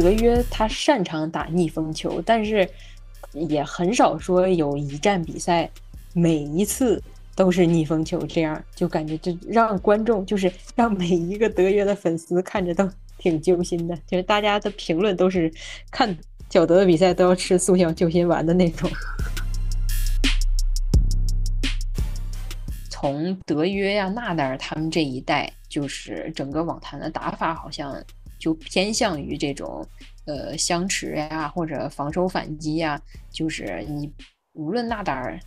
德约他擅长打逆风球，但是也很少说有一战比赛每一次都是逆风球，这样就感觉就让观众就是让每一个德约的粉丝看着都挺揪心的，就是大家的评论都是看小德的比赛都要吃速效救心丸的那种。从德约呀、纳达尔他们这一代，就是整个网坛的打法好像就偏向于这种，呃，相持呀，或者防守反击呀。就是你无论纳达尔、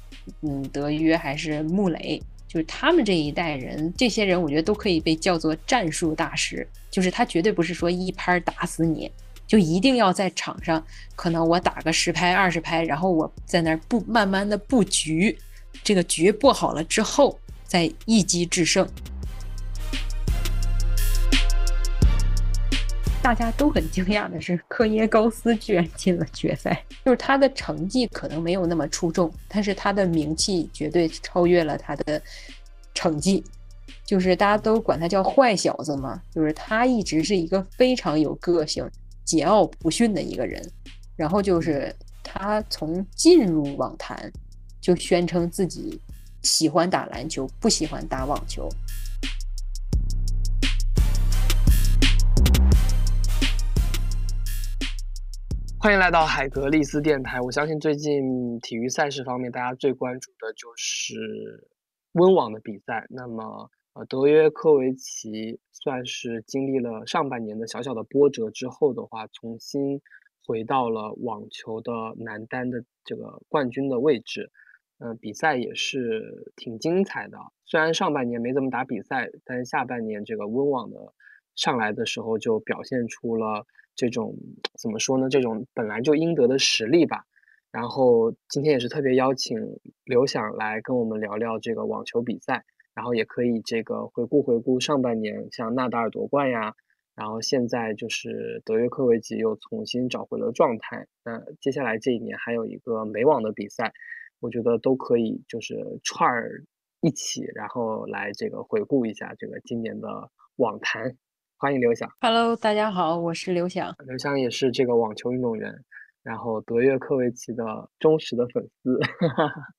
嗯，德约还是穆雷，就是他们这一代人，这些人我觉得都可以被叫做战术大师。就是他绝对不是说一拍打死你，就一定要在场上，可能我打个十拍、二十拍，然后我在那儿布慢慢的布局，这个局布好了之后。再一击制胜，大家都很惊讶的是，科耶高斯居然进了决赛。就是他的成绩可能没有那么出众，但是他的名气绝对超越了他的成绩。就是大家都管他叫坏小子嘛，就是他一直是一个非常有个性、桀骜不驯的一个人。然后就是他从进入网坛就宣称自己。喜欢打篮球，不喜欢打网球。欢迎来到海格力斯电台。我相信最近体育赛事方面，大家最关注的就是温网的比赛。那么，呃，德约科维奇算是经历了上半年的小小的波折之后的话，重新回到了网球的男单的这个冠军的位置。嗯，比赛也是挺精彩的。虽然上半年没怎么打比赛，但下半年这个温网的上来的时候就表现出了这种怎么说呢？这种本来就应得的实力吧。然后今天也是特别邀请刘想来跟我们聊聊这个网球比赛，然后也可以这个回顾回顾上半年，像纳达尔夺冠呀，然后现在就是德约科维奇又重新找回了状态。那接下来这一年还有一个美网的比赛。我觉得都可以，就是串儿一起，然后来这个回顾一下这个今年的网坛。欢迎刘翔。Hello，大家好，我是刘翔。刘翔也是这个网球运动员，然后德约科维奇的忠实的粉丝。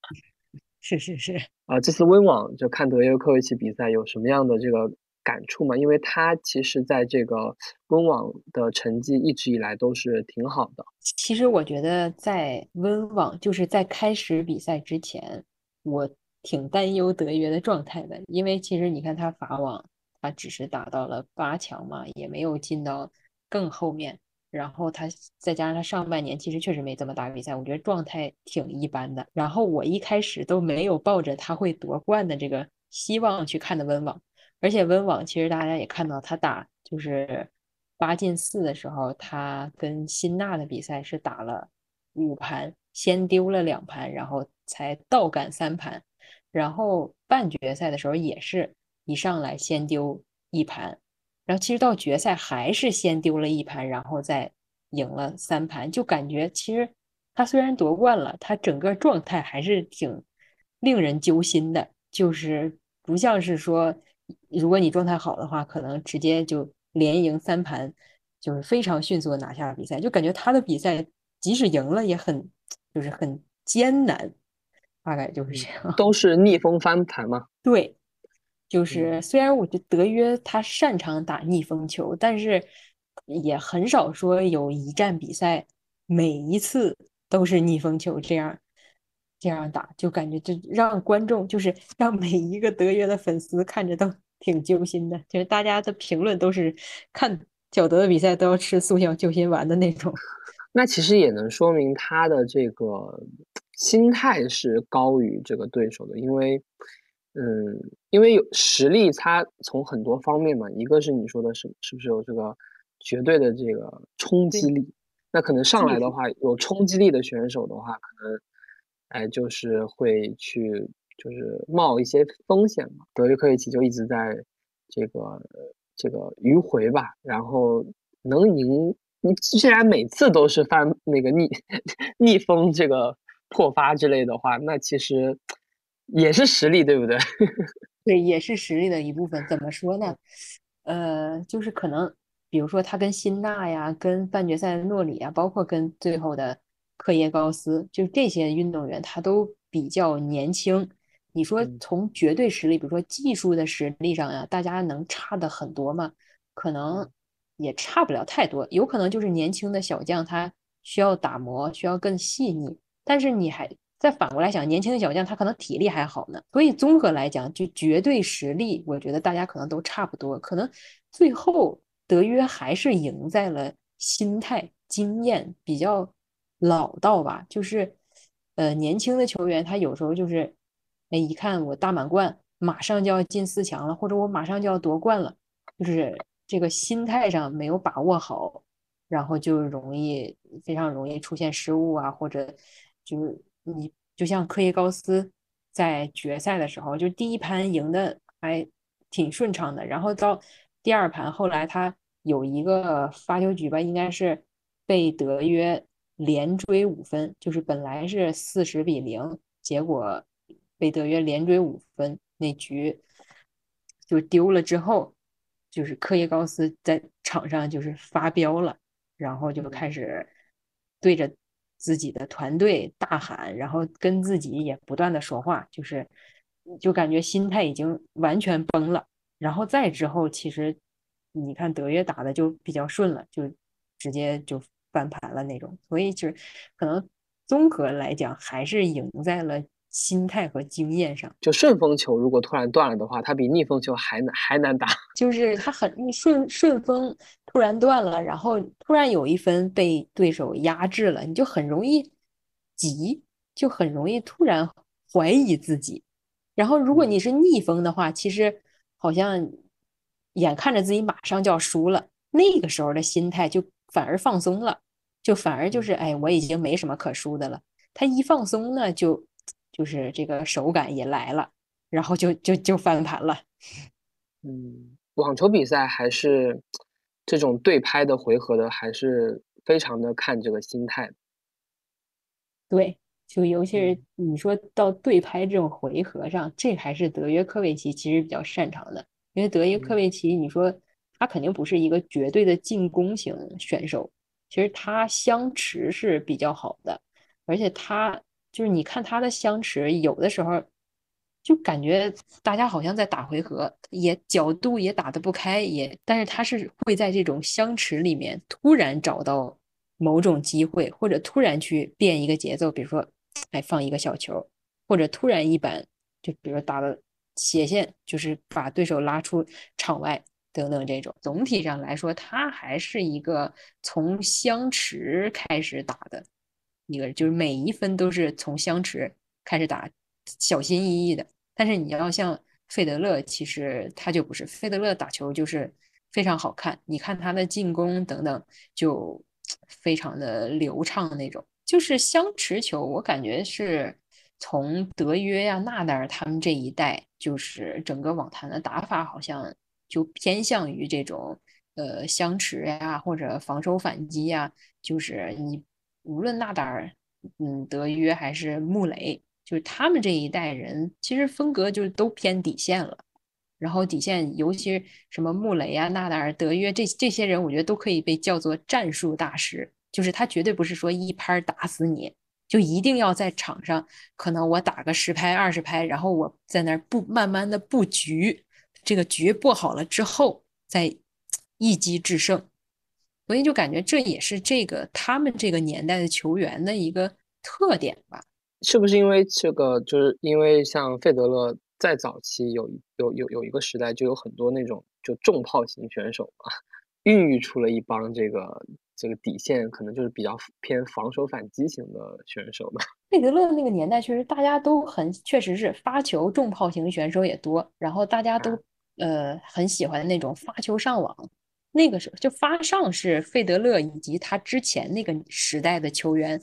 是是是。啊，这次温网就看德约科维奇比赛有什么样的这个？感触嘛，因为他其实在这个温网的成绩一直以来都是挺好的。其实我觉得在温网就是在开始比赛之前，我挺担忧德约的状态的，因为其实你看他法网，他只是打到了八强嘛，也没有进到更后面。然后他再加上他上半年其实确实没怎么打比赛，我觉得状态挺一般的。然后我一开始都没有抱着他会夺冠的这个希望去看的温网。而且温网其实大家也看到，他打就是八进四的时候，他跟辛纳的比赛是打了五盘，先丢了两盘，然后才倒赶三盘。然后半决赛的时候也是一上来先丢一盘，然后其实到决赛还是先丢了一盘，然后再赢了三盘。就感觉其实他虽然夺冠了，他整个状态还是挺令人揪心的，就是不像是说。如果你状态好的话，可能直接就连赢三盘，就是非常迅速的拿下比赛。就感觉他的比赛即使赢了也很，就是很艰难，大概就是这样。都是逆风翻盘吗？对，就是虽然我觉得德约他擅长打逆风球，但是也很少说有一站比赛每一次都是逆风球这样。这样打就感觉就让观众就是让每一个德约的粉丝看着都挺揪心的，就是大家的评论都是看小德的比赛都要吃速效救心丸的那种。那其实也能说明他的这个心态是高于这个对手的，因为，嗯，因为有实力，他从很多方面嘛，一个是你说的是是不是有这个绝对的这个冲击力？那可能上来的话，有冲击力的选手的话，可能。哎，就是会去，就是冒一些风险嘛。德约科维奇就一直在这个这个迂回吧，然后能赢。你既然每次都是翻那个逆 逆风这个破发之类的话，那其实也是实力，对不对？对，也是实力的一部分。怎么说呢？呃，就是可能比如说他跟辛纳呀，跟半决赛的诺里啊，包括跟最后的克耶高斯，就这些运动员，他都比较年轻。你说从绝对实力，比如说技术的实力上呀，大家能差的很多吗？可能也差不了太多。有可能就是年轻的小将他需要打磨，需要更细腻。但是你还再反过来想，年轻的小将他可能体力还好呢。所以综合来讲，就绝对实力，我觉得大家可能都差不多。可能最后德约还是赢在了心态、经验比较老道吧。就是呃，年轻的球员他有时候就是。哎，一看我大满贯，马上就要进四强了，或者我马上就要夺冠了，就是这个心态上没有把握好，然后就容易非常容易出现失误啊，或者就是你就像科耶高斯在决赛的时候，就第一盘赢的还挺顺畅的，然后到第二盘后来他有一个发球局吧，应该是被德约连追五分，就是本来是四十比零，结果。被德约连追五分，那局就丢了之后，就是科耶高斯在场上就是发飙了，然后就开始对着自己的团队大喊，然后跟自己也不断的说话，就是就感觉心态已经完全崩了。然后再之后，其实你看德约打的就比较顺了，就直接就翻盘了那种。所以就是可能综合来讲，还是赢在了。心态和经验上，就顺风球如果突然断了的话，它比逆风球还难还难打。就是它很顺顺风突然断了，然后突然有一分被对手压制了，你就很容易急，就很容易突然怀疑自己。然后如果你是逆风的话，其实好像眼看着自己马上就要输了，那个时候的心态就反而放松了，就反而就是哎，我已经没什么可输的了。他一放松呢，就。就是这个手感也来了，然后就就就翻盘了。嗯，网球比赛还是这种对拍的回合的，还是非常的看这个心态。对，就尤其是你说到对拍这种回合上，这还是德约科维奇其实比较擅长的。因为德约科维奇，你说他肯定不是一个绝对的进攻型选手，其实他相持是比较好的，而且他。就是你看他的相持，有的时候就感觉大家好像在打回合，也角度也打得不开，也但是他是会在这种相持里面突然找到某种机会，或者突然去变一个节奏，比如说哎放一个小球，或者突然一板，就比如打的斜线，就是把对手拉出场外等等这种。总体上来说，他还是一个从相持开始打的。一个就是每一分都是从相持开始打，小心翼翼的。但是你要像费德勒，其实他就不是费德勒打球就是非常好看。你看他的进攻等等，就非常的流畅那种。就是相持球，我感觉是从德约呀、纳达尔他们这一代，就是整个网坛的打法好像就偏向于这种呃相持呀，或者防守反击呀，就是你。无论纳达尔、嗯，德约还是穆雷，就是他们这一代人，其实风格就是都偏底线了。然后底线，尤其什么穆雷啊、纳达尔、德约这这些人，我觉得都可以被叫做战术大师。就是他绝对不是说一拍打死你，就一定要在场上，可能我打个十拍、二十拍，然后我在那儿布慢慢的布局，这个局布好了之后，再一击制胜。所以就感觉这也是这个他们这个年代的球员的一个特点吧？是不是因为这个？就是因为像费德勒在早期有有有有一个时代就有很多那种就重炮型选手嘛，孕育出了一帮这个这个底线可能就是比较偏防守反击型的选手嘛。费德勒那个年代确实大家都很确实是发球重炮型选手也多，然后大家都呃很喜欢那种发球上网。那个时候就发上是费德勒以及他之前那个时代的球员，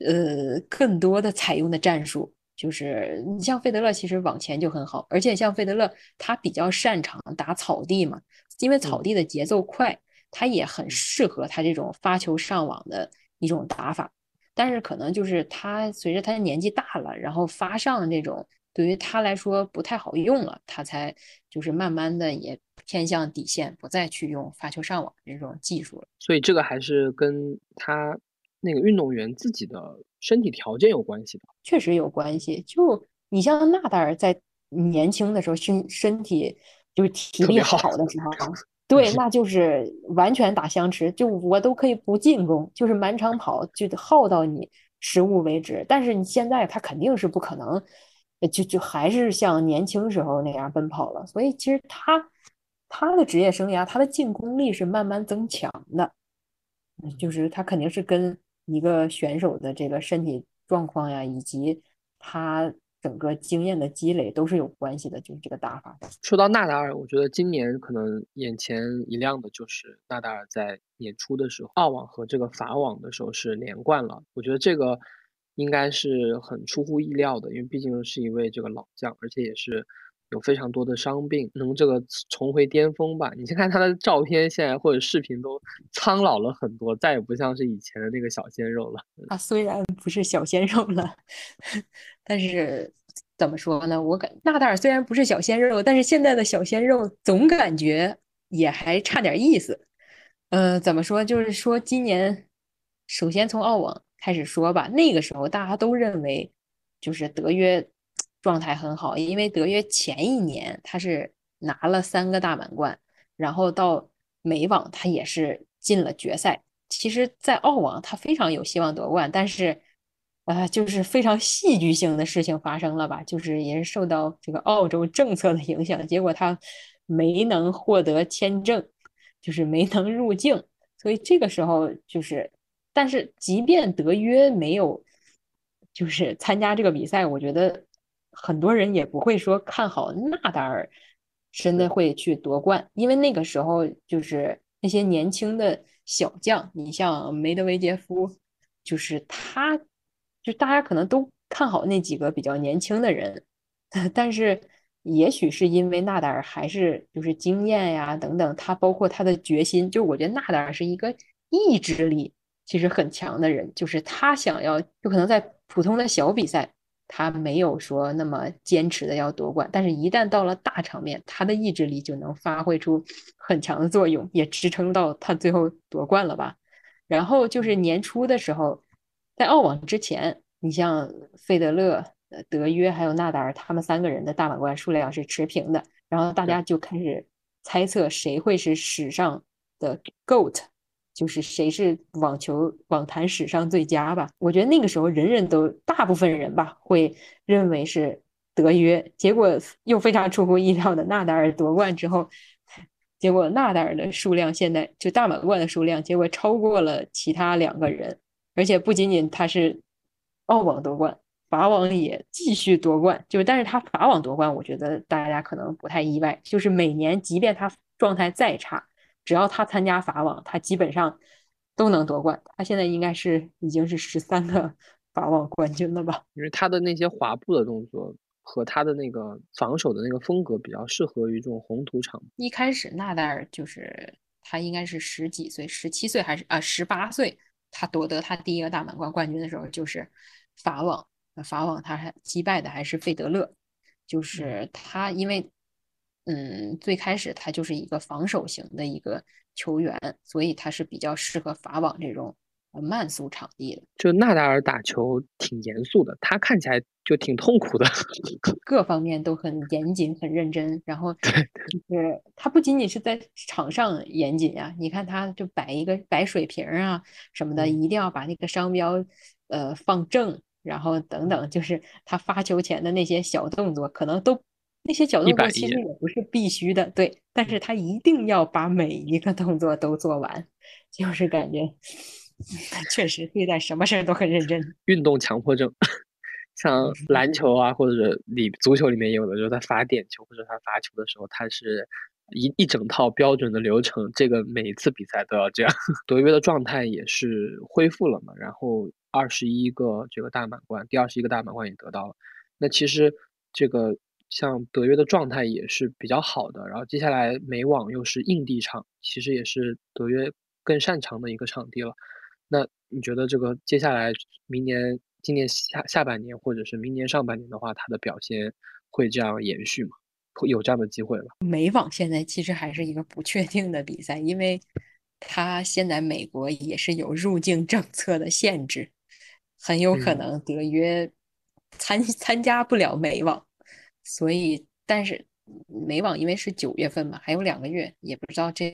呃，更多的采用的战术就是你像费德勒其实往前就很好，而且像费德勒他比较擅长打草地嘛，因为草地的节奏快，他也很适合他这种发球上网的一种打法。但是可能就是他随着他的年纪大了，然后发上这种对于他来说不太好用了，他才就是慢慢的也。偏向底线，不再去用发球上网这种技术了。所以这个还是跟他那个运动员自己的身体条件有关系的。确实有关系。就你像纳达尔在年轻的时候身身体就是体力好的时候，对，那 就是完全打相持，就我都可以不进攻，就是满场跑，就耗到你失误为止。但是你现在他肯定是不可能。就就还是像年轻时候那样奔跑了，所以其实他他的职业生涯，他的进攻力是慢慢增强的，就是他肯定是跟一个选手的这个身体状况呀，以及他整个经验的积累都是有关系的，就是这个打法。说到纳达尔，我觉得今年可能眼前一亮的就是纳达尔在年初的时候，澳网和这个法网的时候是连冠了，我觉得这个。应该是很出乎意料的，因为毕竟是一位这个老将，而且也是有非常多的伤病，能这个重回巅峰吧？你先看他的照片，现在或者视频都苍老了很多，再也不像是以前的那个小鲜肉了。他虽然不是小鲜肉了，但是怎么说呢？我感纳达尔虽然不是小鲜肉，但是现在的小鲜肉总感觉也还差点意思。呃，怎么说？就是说今年，首先从澳网。开始说吧，那个时候大家都认为，就是德约状态很好，因为德约前一年他是拿了三个大满贯，然后到美网他也是进了决赛。其实，在澳网他非常有希望夺冠，但是啊，就是非常戏剧性的事情发生了吧，就是也是受到这个澳洲政策的影响，结果他没能获得签证，就是没能入境，所以这个时候就是。但是，即便德约没有就是参加这个比赛，我觉得很多人也不会说看好纳达尔真的会去夺冠，因为那个时候就是那些年轻的小将，你像梅德韦杰夫，就是他，就大家可能都看好那几个比较年轻的人，但是也许是因为纳达尔还是就是经验呀等等，他包括他的决心，就我觉得纳达尔是一个意志力。其实很强的人，就是他想要，就可能在普通的小比赛，他没有说那么坚持的要夺冠，但是一旦到了大场面，他的意志力就能发挥出很强的作用，也支撑到他最后夺冠了吧。然后就是年初的时候，在澳网之前，你像费德勒、德约还有纳达尔，他们三个人的大满贯数量是持平的，然后大家就开始猜测谁会是史上的 GOAT。就是谁是网球网坛史上最佳吧？我觉得那个时候人人都大部分人吧会认为是德约，结果又非常出乎意料的纳达尔夺冠之后，结果纳达尔的数量现在就大满贯的数量，结果超过了其他两个人，而且不仅仅他是澳网夺冠，法网也继续夺冠。就是但是他法网夺冠，我觉得大家可能不太意外，就是每年即便他状态再差。只要他参加法网，他基本上都能夺冠。他现在应该是已经是十三个 法网冠军了吧？因为他的那些滑步的动作和他的那个防守的那个风格比较适合于这种红土场。一开始纳达尔就是他应该是十几岁，十七岁还是啊十八岁，他夺得他第一个大满贯冠军的时候就是法网。法网他还击败的还是费德勒，就是他因为。嗯，最开始他就是一个防守型的一个球员，所以他是比较适合法网这种慢速场地的。就纳达尔打球挺严肃的，他看起来就挺痛苦的，各方面都很严谨、很认真。然后就是他不仅仅是在场上严谨呀，你看他就摆一个摆水瓶啊什么的，一定要把那个商标呃放正，然后等等，就是他发球前的那些小动作，可能都。那些角动作其实也不是必须的，对，但是他一定要把每一个动作都做完，就是感觉 确实对待什么事儿都很认真。运动强迫症，像篮球啊，或者里足球里面有的，就是他罚点球或者他罚球的时候，他是一一整套标准的流程，这个每一次比赛都要这样。德约的状态也是恢复了嘛，然后二十一个这个大满贯，第二十一个大满贯也得到了。那其实这个。像德约的状态也是比较好的，然后接下来美网又是硬地场，其实也是德约更擅长的一个场地了。那你觉得这个接下来明年、今年下下半年或者是明年上半年的话，他的表现会这样延续吗？会有这样的机会吗。美网现在其实还是一个不确定的比赛，因为它现在美国也是有入境政策的限制，很有可能德约参参加不了美网，所以但是美网因为是九月份嘛，还有两个月，也不知道这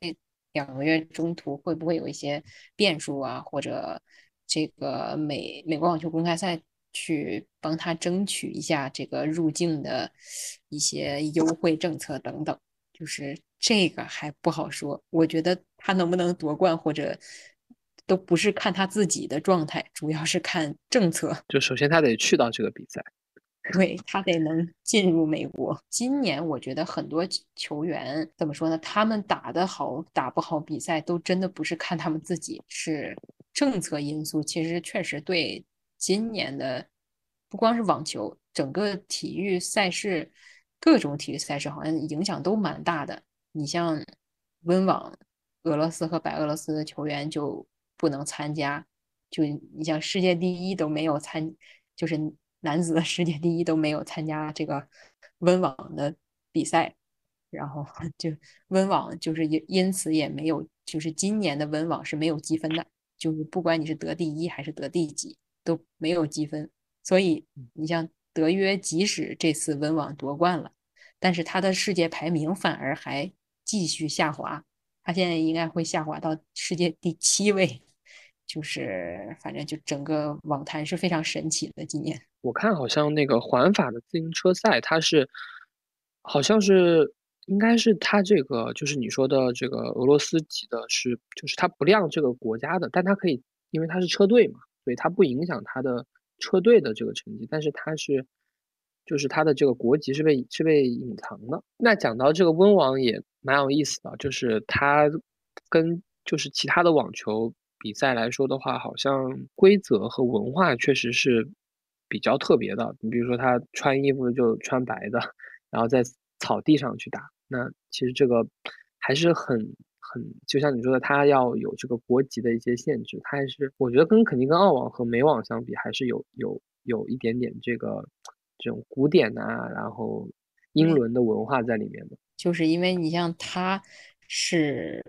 两个月中途会不会有一些变数啊，或者这个美美国网球公开赛。去帮他争取一下这个入境的一些优惠政策等等，就是这个还不好说。我觉得他能不能夺冠，或者都不是看他自己的状态，主要是看政策。就首先他得去到这个比赛，对他得能进入美国。今年我觉得很多球员怎么说呢？他们打得好打不好比赛，都真的不是看他们自己，是政策因素。其实确实对。今年的不光是网球，整个体育赛事，各种体育赛事好像影响都蛮大的。你像温网，俄罗斯和白俄罗斯的球员就不能参加，就你像世界第一都没有参，就是男子的世界第一都没有参加这个温网的比赛，然后 就温网就是因因此也没有，就是今年的温网是没有积分的，就是不管你是得第一还是得第几。都没有积分，所以你像德约，即使这次温网夺冠了，但是他的世界排名反而还继续下滑，他现在应该会下滑到世界第七位，就是反正就整个网坛是非常神奇的。今年我看好像那个环法的自行车赛，它是好像是应该是他这个就是你说的这个俄罗斯籍的，是就是他不亮这个国家的，但他可以，因为他是车队嘛。所以它不影响他的车队的这个成绩，但是他是，就是他的这个国籍是被是被隐藏的。那讲到这个温网也蛮有意思的，就是它跟就是其他的网球比赛来说的话，好像规则和文化确实是比较特别的。你比如说他穿衣服就穿白的，然后在草地上去打，那其实这个还是很。很，就像你说的，他要有这个国籍的一些限制，他还是我觉得跟肯定跟澳网和美网相比，还是有有有一点点这个这种古典啊，然后英伦的文化在里面的。就是因为你像他是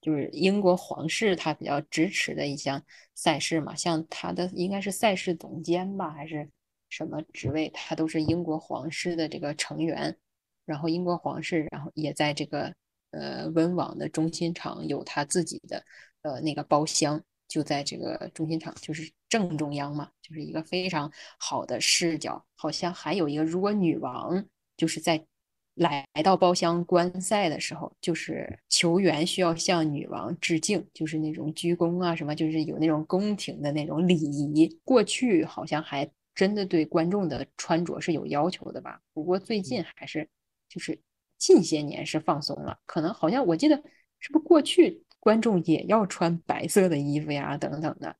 就是英国皇室，他比较支持的一项赛事嘛，像他的应该是赛事总监吧，还是什么职位，他都是英国皇室的这个成员，然后英国皇室，然后也在这个。呃，温网的中心场有他自己的呃那个包厢，就在这个中心场，就是正中央嘛，就是一个非常好的视角。好像还有一个，如果女王就是在来到包厢观赛的时候，就是球员需要向女王致敬，就是那种鞠躬啊什么，就是有那种宫廷的那种礼仪。过去好像还真的对观众的穿着是有要求的吧？不过最近还是就是。近些年是放松了，可能好像我记得是不是过去观众也要穿白色的衣服呀，等等的，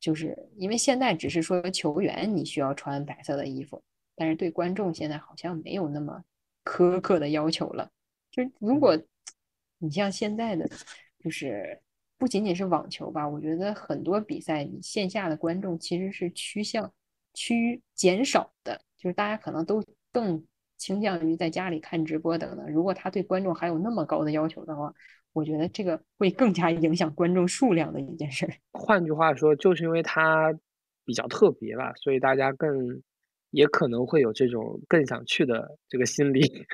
就是因为现在只是说球员你需要穿白色的衣服，但是对观众现在好像没有那么苛刻的要求了。就如果你像现在的，就是不仅仅是网球吧，我觉得很多比赛你线下的观众其实是趋向趋减少的，就是大家可能都更。倾向于在家里看直播等等。如果他对观众还有那么高的要求的话，我觉得这个会更加影响观众数量的一件事。换句话说，就是因为他比较特别吧，所以大家更也可能会有这种更想去的这个心理。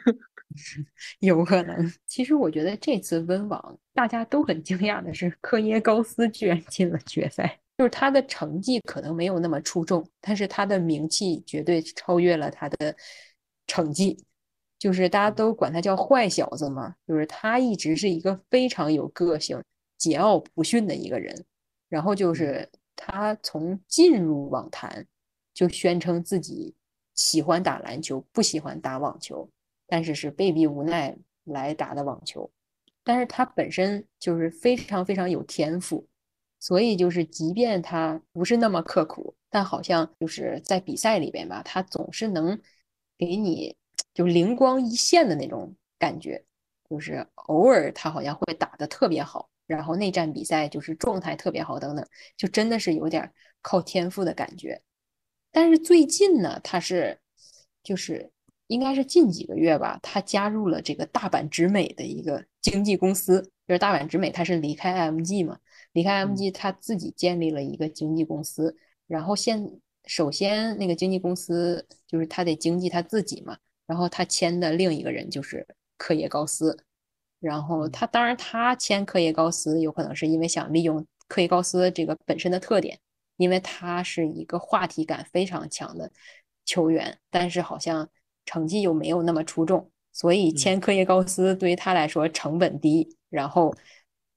有可能。其实我觉得这次温网大家都很惊讶的是，科耶高斯居然进了决赛。就是他的成绩可能没有那么出众，但是他的名气绝对超越了他的。成绩就是大家都管他叫坏小子嘛，就是他一直是一个非常有个性、桀骜不驯的一个人。然后就是他从进入网坛就宣称自己喜欢打篮球，不喜欢打网球，但是是被逼无奈来打的网球。但是他本身就是非常非常有天赋，所以就是即便他不是那么刻苦，但好像就是在比赛里边吧，他总是能。给你就灵光一现的那种感觉，就是偶尔他好像会打的特别好，然后内战比赛就是状态特别好等等，就真的是有点靠天赋的感觉。但是最近呢，他是就是应该是近几个月吧，他加入了这个大阪直美的一个经纪公司，就是大阪直美，他是离开 MG 嘛，离开 MG，他自己建立了一个经纪公司，然后现首先那个经纪公司就是他得经纪他自己嘛，然后他签的另一个人就是科野高斯，然后他当然他签科野高斯有可能是因为想利用科野高斯这个本身的特点，因为他是一个话题感非常强的球员，但是好像。成绩又没有那么出众，所以签科耶高斯对于他来说成本低，然后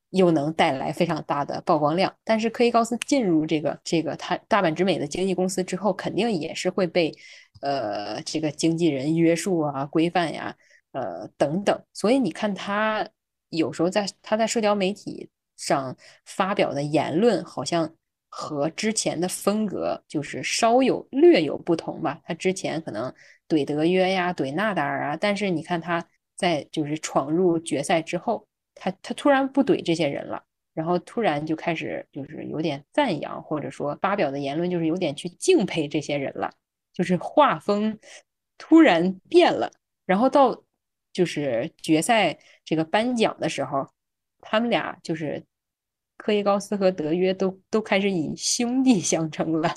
又能带来非常大的曝光量。但是科耶高斯进入这个这个他大阪直美的经纪公司之后，肯定也是会被呃这个经纪人约束啊、规范呀、呃等等。所以你看他有时候在他在社交媒体上发表的言论，好像和之前的风格就是稍有略有不同吧。他之前可能。怼德约呀，怼纳达尔啊，但是你看他在就是闯入决赛之后，他他突然不怼这些人了，然后突然就开始就是有点赞扬，或者说发表的言论就是有点去敬佩这些人了，就是画风突然变了，然后到就是决赛这个颁奖的时候，他们俩就是。科伊高斯和德约都都开始以兄弟相称了，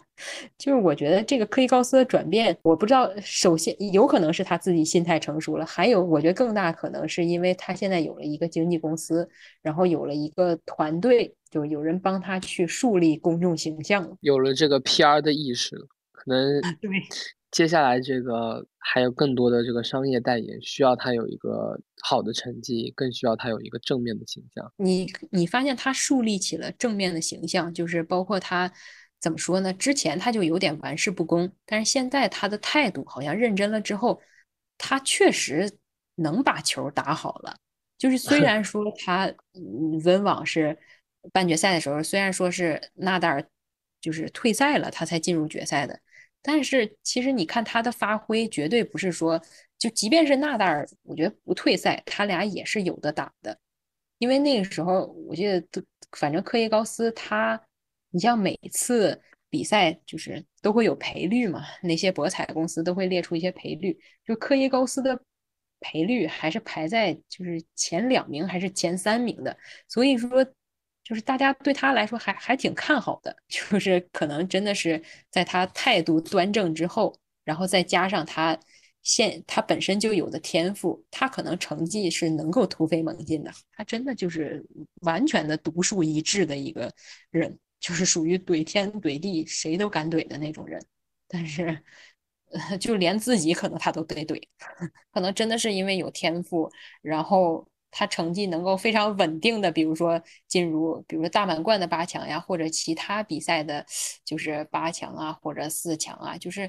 就是我觉得这个科伊高斯的转变，我不知道，首先有可能是他自己心态成熟了，还有我觉得更大可能是因为他现在有了一个经纪公司，然后有了一个团队，就有人帮他去树立公众形象，有了这个 PR 的意识，可能对。接下来这个还有更多的这个商业代言，需要他有一个好的成绩，更需要他有一个正面的形象。你你发现他树立起了正面的形象，就是包括他怎么说呢？之前他就有点玩世不恭，但是现在他的态度好像认真了之后，他确实能把球打好了。就是虽 然说他温网是半决赛的时候，虽然说是纳达尔就是退赛了，他才进入决赛的。但是其实你看他的发挥，绝对不是说就即便是纳达尔，我觉得不退赛，他俩也是有的打的。因为那个时候我记得都，反正科耶高斯他，你像每次比赛就是都会有赔率嘛，那些博彩公司都会列出一些赔率，就科耶高斯的赔率还是排在就是前两名还是前三名的，所以说。就是大家对他来说还还挺看好的，就是可能真的是在他态度端正之后，然后再加上他现他本身就有的天赋，他可能成绩是能够突飞猛进的。他真的就是完全的独树一帜的一个人，就是属于怼天怼地谁都敢怼的那种人。但是，就连自己可能他都得怼，可能真的是因为有天赋，然后。他成绩能够非常稳定的，比如说进入，比如说大满贯的八强呀，或者其他比赛的，就是八强啊，或者四强啊，就是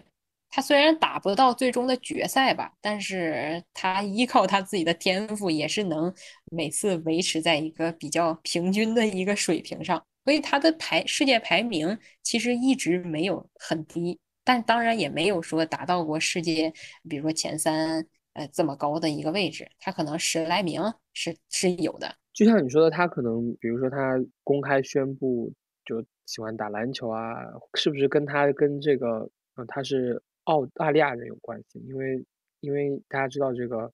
他虽然打不到最终的决赛吧，但是他依靠他自己的天赋，也是能每次维持在一个比较平均的一个水平上，所以他的排世界排名其实一直没有很低，但当然也没有说达到过世界，比如说前三。呃，这么高的一个位置，他可能十来名是是有的。就像你说的，他可能，比如说他公开宣布就喜欢打篮球啊，是不是跟他跟这个，嗯，他是澳大利亚人有关系？因为因为大家知道这个，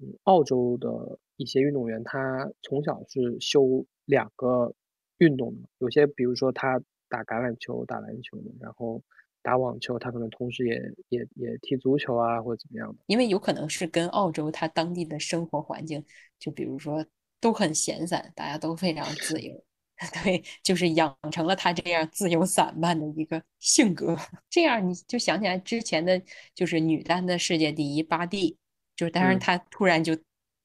嗯，澳洲的一些运动员，他从小是修两个运动的，有些比如说他打橄榄球、打篮球的，然后。打网球，他可能同时也也也踢足球啊，或者怎么样的。因为有可能是跟澳洲他当地的生活环境，就比如说都很闲散，大家都非常自由，对，就是养成了他这样自由散漫的一个性格。这样你就想起来之前的，就是女单的世界第一巴蒂，就是当然他突然就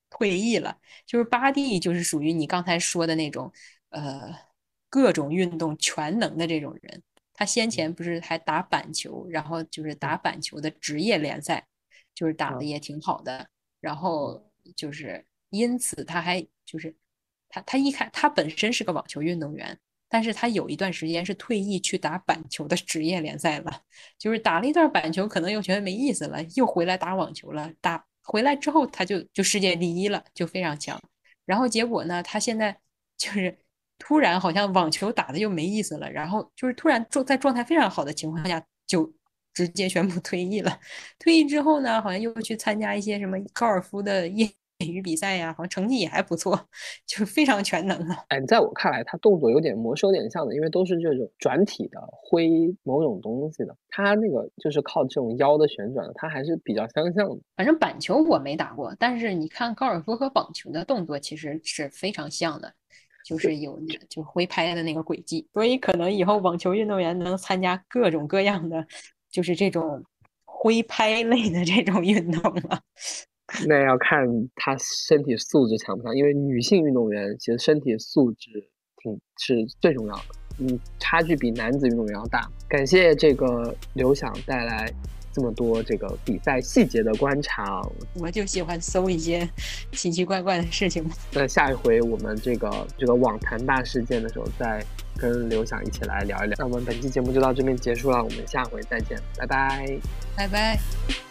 退役了，就是巴蒂就是属于你刚才说的那种，呃，各种运动全能的这种人。他先前不是还打板球，然后就是打板球的职业联赛，就是打的也挺好的。然后就是因此他还就是他他一开他本身是个网球运动员，但是他有一段时间是退役去打板球的职业联赛了。就是打了一段板球，可能又觉得没意思了，又回来打网球了。打回来之后，他就就世界第一了，就非常强。然后结果呢，他现在就是。突然好像网球打的又没意思了，然后就是突然状在状态非常好的情况下就直接宣布退役了。退役之后呢，好像又去参加一些什么高尔夫的业余比赛呀，好像成绩也还不错，就非常全能了。哎，在我看来，他动作有点魔兽有点像的，因为都是这种转体的挥某种东西的，他那个就是靠这种腰的旋转，他还是比较相像的。反正板球我没打过，但是你看高尔夫和网球的动作其实是非常像的。就是有就挥拍的那个轨迹，所以可能以后网球运动员能参加各种各样的，就是这种挥拍类的这种运动了。那要看他身体素质强不强，因为女性运动员其实身体素质挺是最重要的，嗯，差距比男子运动员要大。感谢这个刘想带来。这么多这个比赛细节的观察，我就喜欢搜一些奇奇怪怪的事情。那下一回我们这个这个网坛大事件的时候，再跟刘想一起来聊一聊。那我们本期节目就到这边结束了，我们下回再见，拜拜，拜拜。